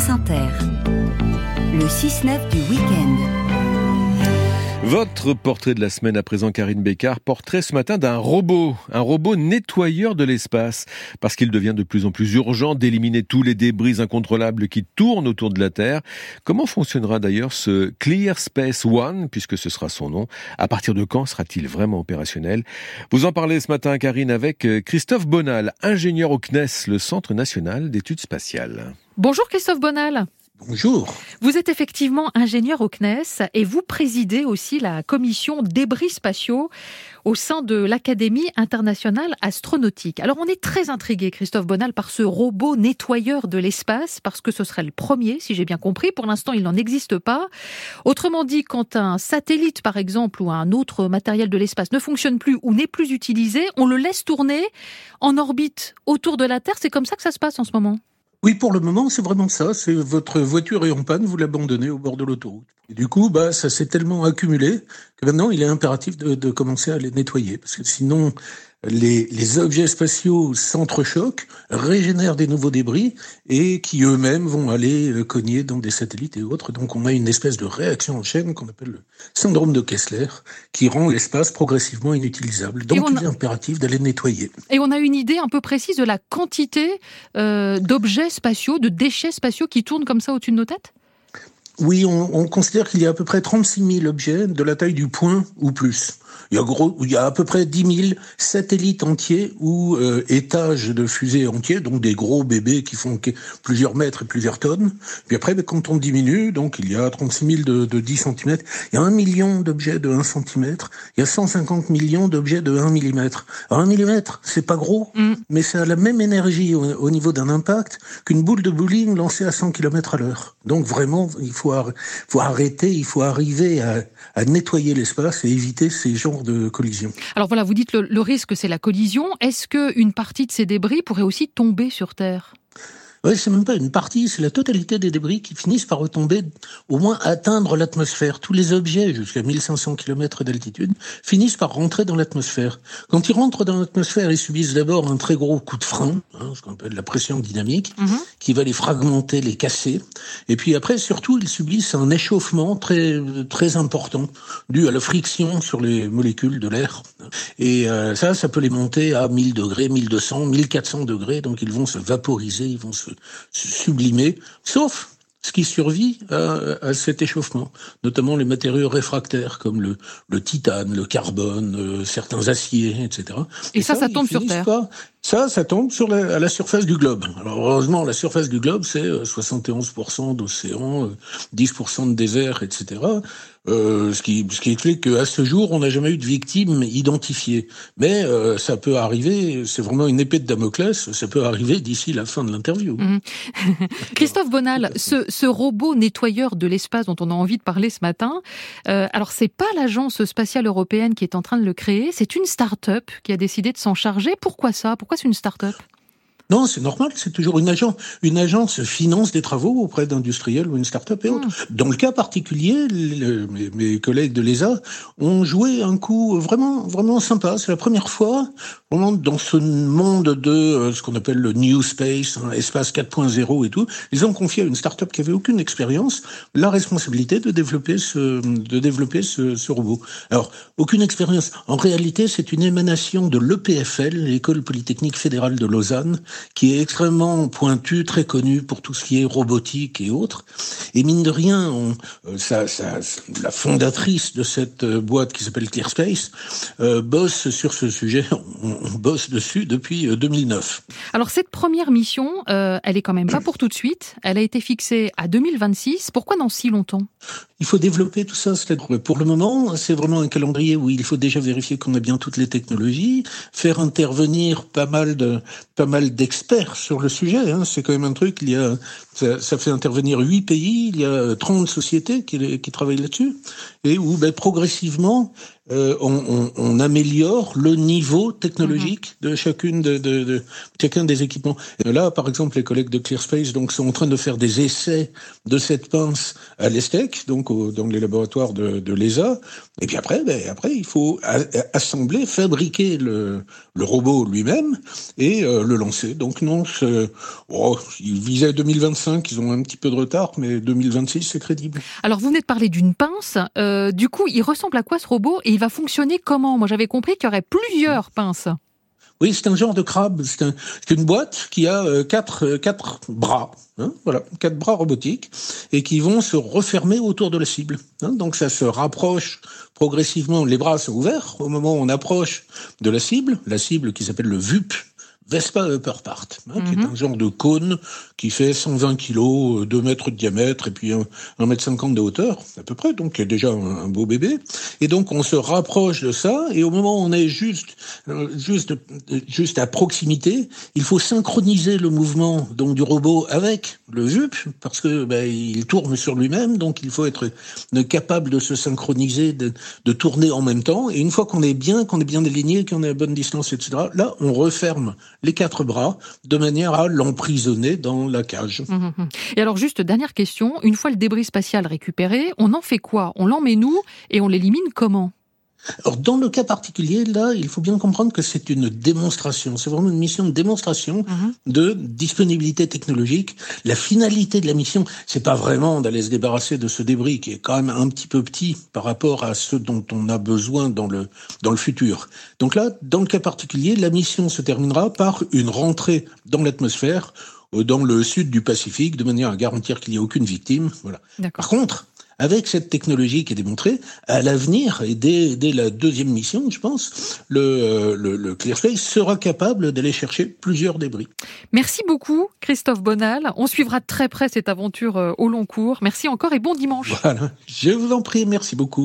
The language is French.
France Inter. Le 6-9 du week-end. Votre portrait de la semaine à présent, Karine Bécard, portrait ce matin d'un robot, un robot nettoyeur de l'espace, parce qu'il devient de plus en plus urgent d'éliminer tous les débris incontrôlables qui tournent autour de la Terre. Comment fonctionnera d'ailleurs ce Clear Space One, puisque ce sera son nom À partir de quand sera-t-il vraiment opérationnel? Vous en parlez ce matin, Karine, avec euh, Christophe Bonal, ingénieur au CNES, le Centre national d'études spatiales. Bonjour Christophe Bonal. Bonjour. Vous êtes effectivement ingénieur au CNES et vous présidez aussi la commission débris spatiaux au sein de l'Académie internationale astronautique. Alors on est très intrigué, Christophe Bonal, par ce robot nettoyeur de l'espace, parce que ce serait le premier, si j'ai bien compris. Pour l'instant, il n'en existe pas. Autrement dit, quand un satellite, par exemple, ou un autre matériel de l'espace ne fonctionne plus ou n'est plus utilisé, on le laisse tourner en orbite autour de la Terre. C'est comme ça que ça se passe en ce moment oui, pour le moment, c'est vraiment ça. C'est votre voiture est en panne, vous l'abandonnez au bord de l'autoroute. Et du coup, bah, ça s'est tellement accumulé que maintenant, il est impératif de, de commencer à les nettoyer, parce que sinon, les, les objets spatiaux s'entrechoquent, régénèrent des nouveaux débris et qui eux-mêmes vont aller euh, cogner dans des satellites et autres. Donc on a une espèce de réaction en chaîne qu'on appelle le syndrome de Kessler qui rend l'espace progressivement inutilisable. Donc il est impératif d'aller nettoyer. Et on a une idée un peu précise de la quantité euh, d'objets spatiaux, de déchets spatiaux qui tournent comme ça au-dessus de nos têtes? Oui, on, on considère qu'il y a à peu près 36 000 objets de la taille du point ou plus. Il y a, gros, il y a à peu près 10 000 satellites entiers ou euh, étages de fusées entiers, donc des gros bébés qui font plusieurs mètres et plusieurs tonnes. Puis après, ben, quand on diminue, donc il y a 36 000 de, de 10 cm, il y a un million d'objets de 1 cm, il y a 150 millions d'objets de 1 mm. Alors 1 mm, c'est pas gros, mm. mais ça a la même énergie au, niveau d'un impact qu'une boule de bowling lancée à 100 km à l'heure. Donc vraiment, il faut, faut arrêter, il faut arriver à, à nettoyer l'espace et éviter ces Alors voilà, vous dites le, le risque, c'est la collision. Est-ce qu'une partie de ces débris pourrait aussi tomber sur Terre? Oui, c'est même pas une partie, c'est la totalité des débris qui finissent par retomber, au moins atteindre l'atmosphère. Tous les objets, jusqu'à 1500 km d'altitude, finissent par rentrer dans l'atmosphère. Quand ils rentrent dans l'atmosphère, ils subissent d'abord un très gros coup de frein, hein, ce qu'on appelle la pression dynamique, mhm. qui va les fragmenter, les casser. Et puis après, surtout, ils subissent un échauffement très, très important, dû à la friction sur les molécules de l'air. Et euh, ça, ça peut les monter à 1000 degrés, 1200, 1400 degrés, donc ils vont se vaporiser, ils vont se sublimer, sauf ce qui survit à, cet échauffement, notamment les matériaux réfractaires comme le, le titane, le carbone, euh, certains aciers, etc. Et, ça, ça, tombe sur Terre. Ça, ça tombe sur à la surface du globe. Alors heureusement, la surface du globe, c'est 71% euh, d'océan, 10% euh, de désert, etc. Euh, ce, qui, ce qui explique qu'à ce jour, on n'a jamais eu de victime identifiée. Mais euh, ça peut arriver, c'est vraiment une épée de Damoclès, ça peut arriver d'ici la fin de l'interview. Mhm. Christophe Bonal, ce, robot nettoyeur de l'espace dont on a envie de parler ce matin, euh, alors c'est pas l'agence spatiale européenne qui est en train de le créer, c'est une start-up qui a décidé de s'en charger. Pourquoi ça? C'est une start-up? Non, c'est normal, c'est toujours une agence. Une agence finance des travaux auprès d'industriels ou une start-up et autres. Hmm. Dans le cas particulier, mes, collègues de l'ESA ont joué un coup vraiment, vraiment sympa. C'est la première fois, vraiment, dans ce monde de euh, ce qu'on appelle le New Space, hein, espace 4.0 et tout, ils ont confié à une start-up qui avait aucune expérience la responsabilité de développer ce, de développer ce, ce robot. Alors, aucune expérience. En réalité, c'est une émanation de l'EPFL, l'École Polytechnique Fédérale de Lausanne, qui est extrêmement pointu, très connu pour tout ce qui est robotique et autres. Et mine de rien, euh, la fondatrice de cette euh, boîte qui s'appelle ClearSpace euh, bosse sur ce sujet. On, bosse dessus depuis 2009. Euh, Alors cette première mission, elle est quand même pas pour tout de suite. Elle a été fixée à 2026. Pourquoi dans si longtemps? Il faut développer tout ça. Pour le moment, c'est vraiment un calendrier où il faut déjà vérifier qu'on a bien toutes les technologies, faire intervenir pas mal de pas mal d'experts sur le sujet. Hein. C'est quand même un truc. Il y a ça, fait intervenir huit pays, il y a 30 sociétés qui, qui travaillent là-dessus, et où ben, progressivement euh, on, on, améliore le niveau technologique mhm. de chacune de, de, de, chacun des équipements. Et là, par exemple, les collègues de ClearSpace donc sont en train de faire des essais de cette pince à l'ESTEC, donc dans les laboratoires de, de l'ESA. Et puis après, ben, après, il faut assembler, fabriquer le, le robot lui-même et euh, le lancer. Donc non, oh, ils visaient 2025, ils ont un petit peu de retard, mais 2026, c'est crédible. Alors vous venez de parler d'une pince. Euh, du coup, il ressemble à quoi ce robot? Et va fonctionner comment? Moi, j'avais compris qu'il y aurait plusieurs pinces. Oui, c'est un genre de crabe. C'est une boîte qui a euh, quatre, euh, quatre bras, hein, voilà, quatre bras robotiques, et qui vont se refermer autour de la cible. Hein. donc ça se rapproche progressivement. Les bras sont ouverts au moment où on approche de la cible, la cible qui s'appelle le VUP, Vespa Upper Part, hein, qui est mhm. un genre de cône qui fait 120 kg, 2 mètres de diamètre et puis 1, mètre 50 de hauteur, à peu près, donc déjà un, beau bébé. Et donc on se rapproche de ça, et au moment où on est juste, euh, juste, juste à proximité, il faut synchroniser le mouvement donc du robot avec le VUP, parce que ben, il tourne sur lui-même, donc il faut être capable de se synchroniser, de, de tourner en même temps. Et une fois qu'on est bien, qu'on est bien aligné, qu'on est à bonne distance, etc., là on referme les quatre bras de manière à l'emprisonner dans la cage. Hum, hum, hum. Et alors juste dernière question, une fois le débris spatial récupéré, on en fait quoi? On l'emmet nous et on l'élimine comment? Alors, dans le cas particulier, là, il faut bien comprendre que c'est une démonstration. C'est vraiment une mission de démonstration de disponibilité technologique. La finalité de la mission, c'est pas vraiment d'aller se débarrasser de ce débris qui est quand même un petit peu petit par rapport à ce dont on a besoin dans le, dans le futur. Donc là, dans le cas particulier, la mission se terminera par une rentrée dans l'atmosphère dans le sud du Pacifique de manière à garantir qu'il n'y ait aucune victime. Voilà. Par contre, avec cette technologie qui est démontrée, à l'avenir, et dès, dès, la deuxième mission, je pense, le, euh, le, sera capable d'aller chercher plusieurs débris. Merci beaucoup, Christophe Bonal. On suivra très près cette aventure euh, au long cours. Merci encore et bon dimanche. Voilà. Je vous en prie, merci beaucoup.